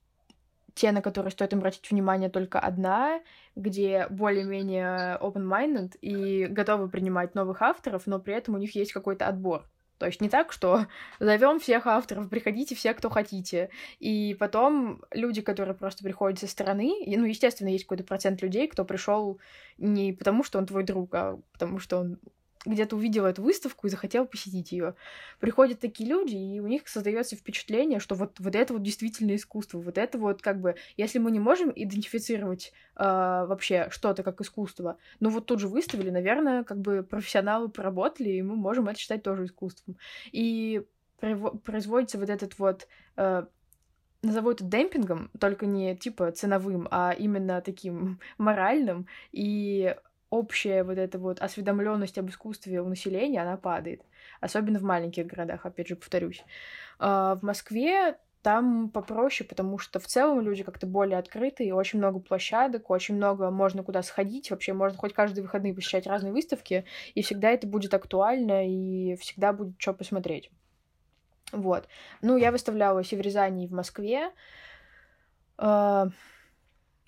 те, на которые стоит обратить внимание, только одна, где более-менее open-minded и готовы принимать новых авторов, но при этом у них есть какой-то отбор. То есть не так, что [LAUGHS] зовем всех авторов, приходите все, кто хотите. И потом люди, которые просто приходят со стороны, ну, естественно, есть какой-то процент людей, кто пришел не потому, что он твой друг, а потому что он где-то увидел эту выставку и захотел посетить ее. Приходят такие люди, и у них создается впечатление, что вот, вот это вот действительно искусство, вот это вот как бы, если мы не можем идентифицировать э, вообще что-то как искусство, ну вот тут же выставили, наверное, как бы профессионалы поработали, и мы можем это считать тоже искусством. И производится вот этот вот э, назову это демпингом, только не типа ценовым, а именно таким [LAUGHS] моральным, и общая вот эта вот осведомленность об искусстве у населения, она падает. Особенно в маленьких городах, опять же, повторюсь. А, в Москве там попроще, потому что в целом люди как-то более открыты, и очень много площадок, очень много можно куда сходить, вообще можно хоть каждые выходные посещать разные выставки, и всегда это будет актуально, и всегда будет что посмотреть. Вот. Ну, я выставлялась и в Рязани, и в Москве.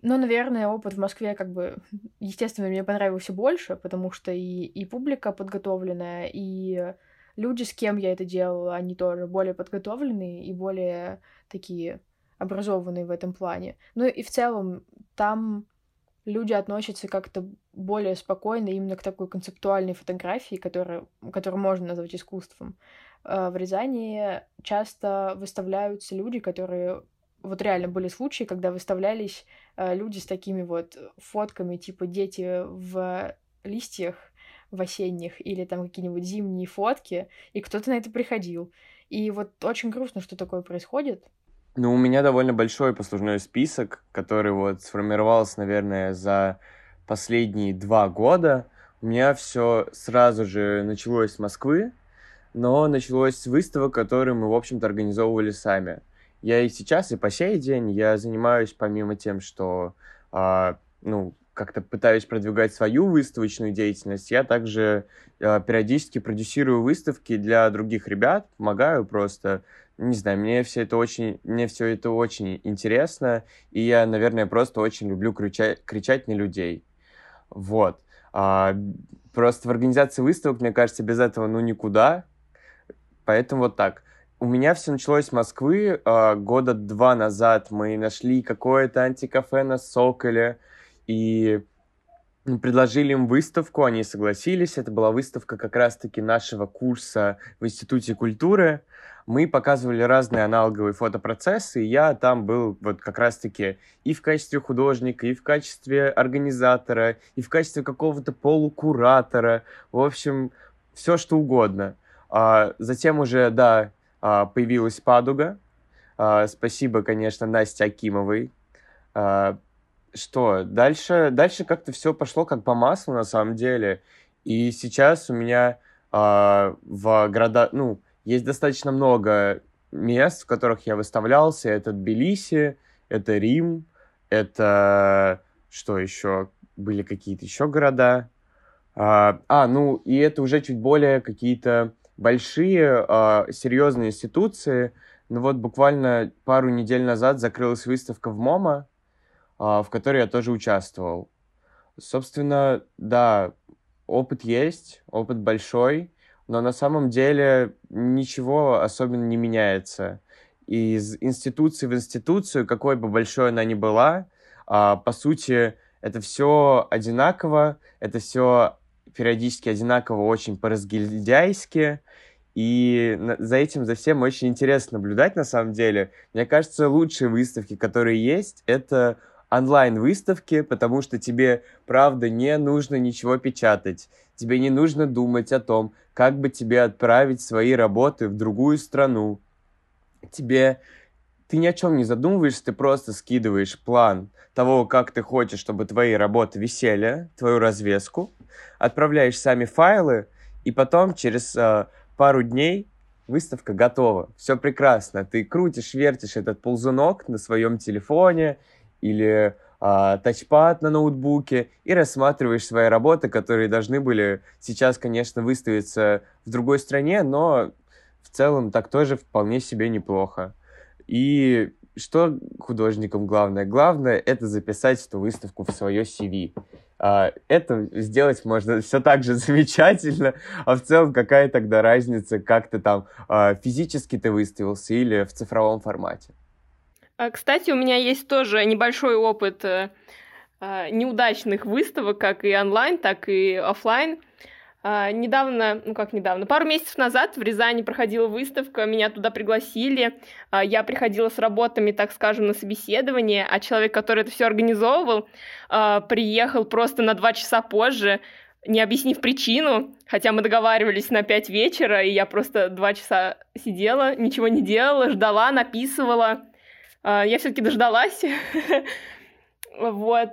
А, ну, наверное, опыт в Москве как бы, естественно, мне понравился больше, потому что и, и публика подготовленная, и люди, с кем я это делала, они тоже более подготовленные и более такие образованные в этом плане. Ну и в целом там люди относятся как-то более спокойно именно к такой концептуальной фотографии, которую, которую можно назвать искусством. А в Рязани часто выставляются люди, которые вот реально были случаи, когда выставлялись э, люди с такими вот фотками, типа дети в листьях в осенних или там какие-нибудь зимние фотки, и кто-то на это приходил. И вот очень грустно, что такое происходит. Ну, у меня довольно большой послужной список, который вот сформировался, наверное, за последние два года. У меня все сразу же началось с Москвы, но началось с выставок, которые мы, в общем-то, организовывали сами я и сейчас, и по сей день я занимаюсь помимо тем, что, э, ну, как-то пытаюсь продвигать свою выставочную деятельность, я также э, периодически продюсирую выставки для других ребят, помогаю просто, не знаю, мне все это очень, мне все это очень интересно, и я, наверное, просто очень люблю кричать, кричать на людей. Вот. А, просто в организации выставок, мне кажется, без этого ну никуда, поэтому вот так. У меня все началось с Москвы. Э, года два назад мы нашли какое-то антикафе на Соколе и предложили им выставку, они согласились. Это была выставка как раз-таки нашего курса в Институте культуры. Мы показывали разные аналоговые фотопроцессы, и я там был вот как раз-таки и в качестве художника, и в качестве организатора, и в качестве какого-то полукуратора. В общем, все что угодно. А, затем уже, да, а, появилась Падуга. А, спасибо, конечно, Насте Акимовой. А, что, дальше, дальше как-то все пошло как по маслу на самом деле. И сейчас у меня в города, ну, есть достаточно много мест, в которых я выставлялся. Это Тбилиси, это Рим, это что еще? Были какие-то еще города. А, а, ну, и это уже чуть более какие-то большие, а, серьезные институции. Ну вот буквально пару недель назад закрылась выставка в МОМА, а, в которой я тоже участвовал. Собственно, да, опыт есть, опыт большой, но на самом деле ничего особенно не меняется. Из институции в институцию, какой бы большой она ни была, а, по сути, это все одинаково, это все периодически одинаково очень по-разгильдяйски, и за этим, за всем очень интересно наблюдать на самом деле. Мне кажется, лучшие выставки, которые есть, это онлайн-выставки, потому что тебе, правда, не нужно ничего печатать. Тебе не нужно думать о том, как бы тебе отправить свои работы в другую страну. Тебе... Ты ни о чем не задумываешься, ты просто скидываешь план того, как ты хочешь, чтобы твои работы висели, твою развеску, отправляешь сами файлы, и потом через э, пару дней выставка готова. Все прекрасно. Ты крутишь, вертишь этот ползунок на своем телефоне или а, тачпад на ноутбуке и рассматриваешь свои работы, которые должны были сейчас, конечно, выставиться в другой стране, но в целом так тоже вполне себе неплохо. И что художникам главное? Главное — это записать эту выставку в свое CV. А, это сделать можно все так же [LAUGHS] замечательно, а в целом какая тогда разница, как ты там а, физически ты выставился или в цифровом формате? А, кстати, у меня есть тоже небольшой опыт э, неудачных выставок, как и онлайн, так и офлайн. А, недавно, ну как недавно, пару месяцев назад в Рязани проходила выставка, меня туда пригласили, я приходила с работами, так скажем, на собеседование, а человек, который это все организовывал, приехал просто на два часа позже, не объяснив причину, хотя мы договаривались на пять вечера, и я просто два часа сидела, ничего не делала, ждала, написывала, а, я все-таки дождалась. [LAUGHS] Вот.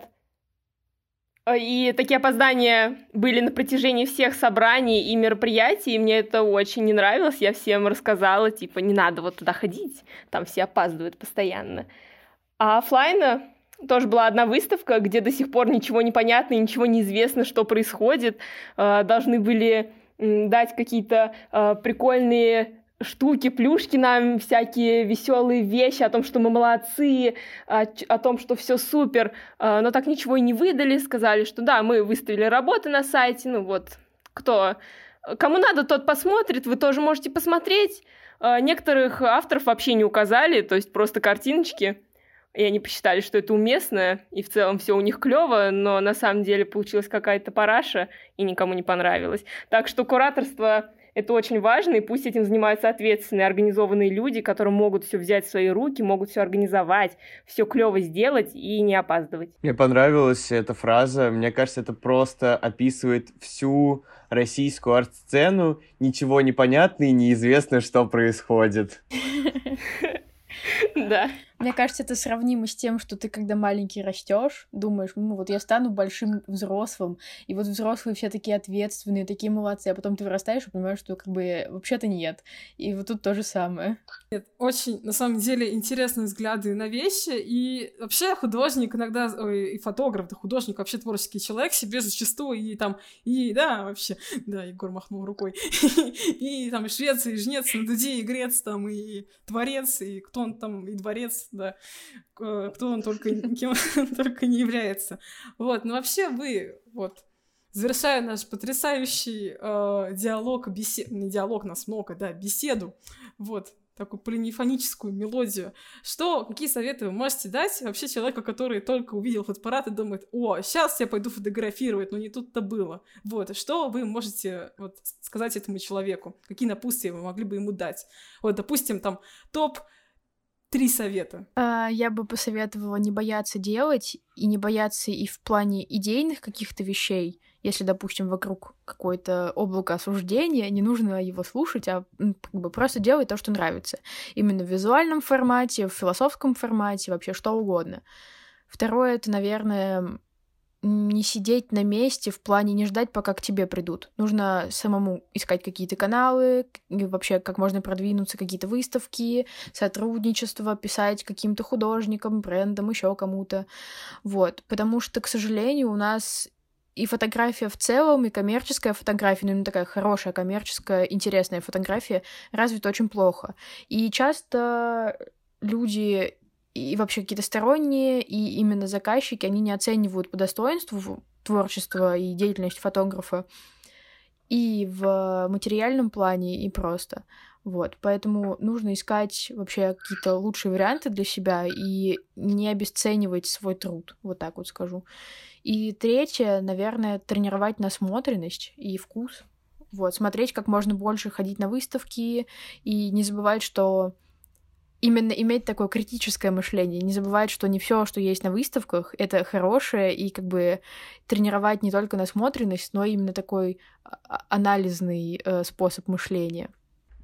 И такие опоздания были на протяжении всех собраний и мероприятий, и мне это очень не нравилось. Я всем рассказала, типа, не надо вот туда ходить, там все опаздывают постоянно. А офлайна тоже была одна выставка, где до сих пор ничего не понятно, ничего не известно, что происходит. А, должны были дать какие-то а, прикольные штуки, плюшки нам, всякие веселые вещи о том, что мы молодцы, о, о том, что все супер, а, но так ничего и не выдали, сказали, что да, мы выставили работы на сайте, ну вот, кто, кому надо, тот посмотрит, вы тоже можете посмотреть. А, некоторых авторов вообще не указали, то есть просто картиночки, и они посчитали, что это уместно, и в целом все у них клево, но на самом деле получилась какая-то параша, и никому не понравилось. Так что кураторство это очень важно, и пусть этим занимаются ответственные, организованные люди, которые могут все взять в свои руки, могут все организовать, все клево сделать и не опаздывать. Мне понравилась эта фраза. Мне кажется, это просто описывает всю российскую арт-сцену. Ничего не понятно и неизвестно, что происходит. [LAUGHS] Да. Мне кажется, это сравнимо с тем, что ты, когда маленький растешь, думаешь, ну вот я стану большим взрослым, и вот взрослые все такие ответственные, такие молодцы, а потом ты вырастаешь и понимаешь, что как бы вообще-то нет. И вот тут то же самое. Нет, очень, на самом деле, интересные взгляды на вещи, и вообще художник иногда, ой, и фотограф, да художник, вообще творческий человек себе зачастую и там, и да, вообще, да, Егор махнул рукой, [LAUGHS] и там и швец, и жнец, и дуде, и грец, там, и творец, и кто он там, и дворец, да, кто он только, кем он [LAUGHS] только не является. Вот, но вообще вы, вот, завершая наш потрясающий э, диалог, бесед... не диалог, нас много, да, беседу, вот, такую полифоническую мелодию. Что, какие советы вы можете дать вообще человеку, который только увидел фотоаппарат и думает, о, сейчас я пойду фотографировать, но не тут-то было. Вот, что вы можете вот, сказать этому человеку? Какие напутствия вы могли бы ему дать? Вот, допустим, там, топ три совета. А, я бы посоветовала не бояться делать и не бояться и в плане идейных каких-то вещей. Если, допустим, вокруг какое-то облако осуждения, не нужно его слушать, а как бы просто делать то, что нравится. Именно в визуальном формате, в философском формате, вообще что угодно. Второе — это, наверное, не сидеть на месте в плане не ждать, пока к тебе придут. Нужно самому искать какие-то каналы, вообще как можно продвинуться, какие-то выставки, сотрудничество, писать каким-то художникам, брендам, еще кому-то. Вот. Потому что, к сожалению, у нас и фотография в целом, и коммерческая фотография, ну, именно такая хорошая коммерческая, интересная фотография развита очень плохо. И часто люди и вообще какие-то сторонние, и именно заказчики, они не оценивают по достоинству творчество и деятельность фотографа и в материальном плане, и просто. Вот, поэтому нужно искать вообще какие-то лучшие варианты для себя и не обесценивать свой труд, вот так вот скажу. И третье, наверное, тренировать насмотренность и вкус. Вот, смотреть как можно больше, ходить на выставки и не забывать, что именно иметь такое критическое мышление, не забывать, что не все, что есть на выставках, это хорошее, и как бы тренировать не только насмотренность, но именно такой а, а, анализный э, способ мышления.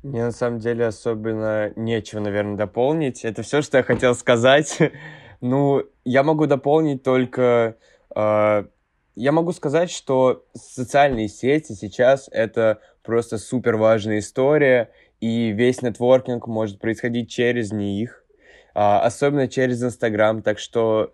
Мне на самом деле особенно нечего, наверное, дополнить. Это все, что я хотел сказать. [LAUGHS] ну, я могу дополнить только... Э, я могу сказать, что социальные сети сейчас это просто супер важная история, и весь нетворкинг может происходить через них, а, особенно через Инстаграм, так что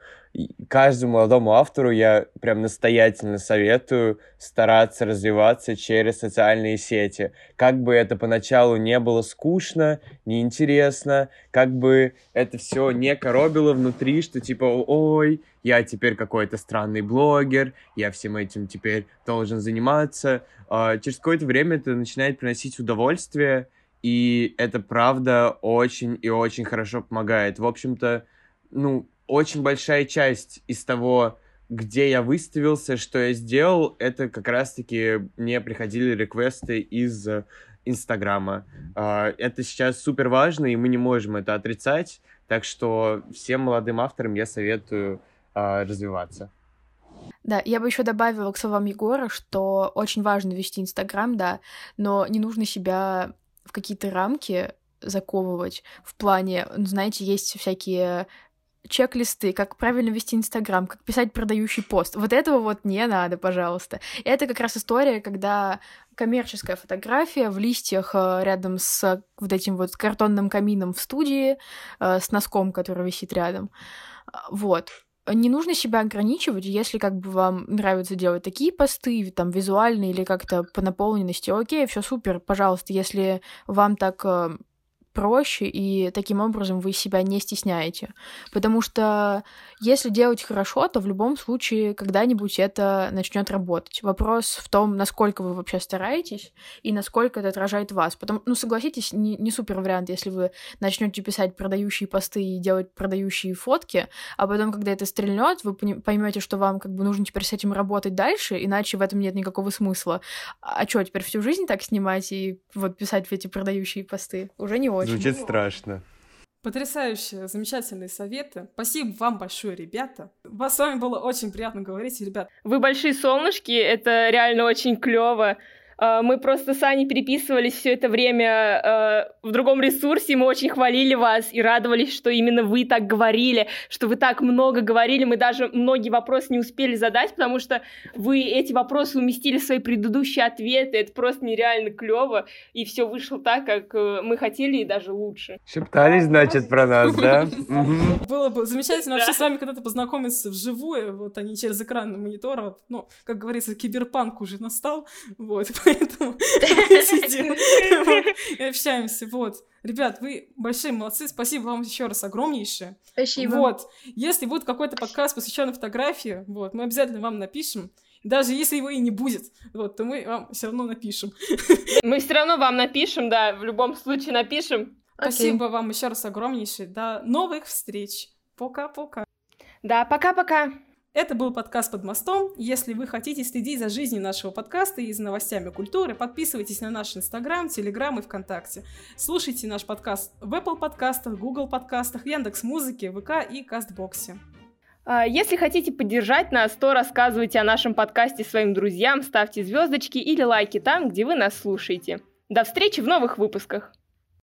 каждому молодому автору я прям настоятельно советую стараться развиваться через социальные сети. Как бы это поначалу не было скучно, неинтересно, как бы это все не коробило внутри, что типа, ой, я теперь какой-то странный блогер, я всем этим теперь должен заниматься. А, через какое-то время это начинает приносить удовольствие, и это правда очень и очень хорошо помогает. В общем-то, ну, очень большая часть из того, где я выставился, что я сделал, это как раз-таки мне приходили реквесты из Инстаграма. А, это сейчас супер важно, и мы не можем это отрицать. Так что всем молодым авторам я советую а, развиваться. Да, я бы еще добавила к словам Егора, что очень важно вести Инстаграм, да, но не нужно себя в какие-то рамки заковывать в плане, ну, знаете, есть всякие чек-листы, как правильно вести Инстаграм, как писать продающий пост. Вот этого вот не надо, пожалуйста. Это как раз история, когда коммерческая фотография в листьях э, рядом с вот этим вот картонным камином в студии, э, с носком, который висит рядом. Вот не нужно себя ограничивать, если как бы вам нравится делать такие посты, там, визуальные или как-то по наполненности, окей, все супер, пожалуйста, если вам так э, проще, и таким образом вы себя не стесняете. Потому что если делать хорошо, то в любом случае когда-нибудь это начнет работать. Вопрос в том, насколько вы вообще стараетесь и насколько это отражает вас. Потому, ну, согласитесь, не, не супер вариант, если вы начнете писать продающие посты и делать продающие фотки, а потом, когда это стрельнет, вы поймете, что вам как бы нужно теперь с этим работать дальше, иначе в этом нет никакого смысла. А что, теперь всю жизнь так снимать и вот писать эти продающие посты? Уже не очень. Звучит страшно. Потрясающие, замечательные советы. Спасибо вам большое, ребята. Вас с вами было очень приятно говорить, ребят. Вы большие солнышки, это реально очень клево. А, мы просто с Аней переписывались все это время а, в другом ресурсе, мы очень хвалили вас и радовались, что именно вы так говорили, что вы так много говорили. Мы даже многие вопросы не успели задать, потому что вы эти вопросы уместили в свои предыдущие ответы. Это просто нереально клево, и все вышло так, как э, мы хотели, и даже лучше. Шептались, значит, про нас, да? Было бы замечательно вообще с вами когда-то познакомиться вживую, вот они через экран монитора, ну, как говорится, киберпанк уже настал, вот, поэтому [LAUGHS] сидим [LAUGHS] и общаемся. Вот. Ребят, вы большие молодцы, спасибо вам еще раз огромнейшее. Спасибо. Вот. Если будет какой-то подкаст, посвященный фотографии, вот, мы обязательно вам напишем. Даже если его и не будет, вот, то мы вам все равно напишем. [LAUGHS] Мы все равно вам напишем, да, в любом случае напишем. Спасибо вам еще раз огромнейшее. До новых встреч. Пока-пока. Да, пока-пока. Это был подкаст «Под мостом». Если вы хотите следить за жизнью нашего подкаста и за новостями культуры, подписывайтесь на наш Инстаграм, Телеграм и ВКонтакте. Слушайте наш подкаст в Apple подкастах, Google подкастах, Яндекс Музыке, ВК и Кастбоксе. А, если хотите поддержать нас, то рассказывайте о нашем подкасте своим друзьям, ставьте звездочки или лайки там, где вы нас слушаете. До встречи в новых выпусках!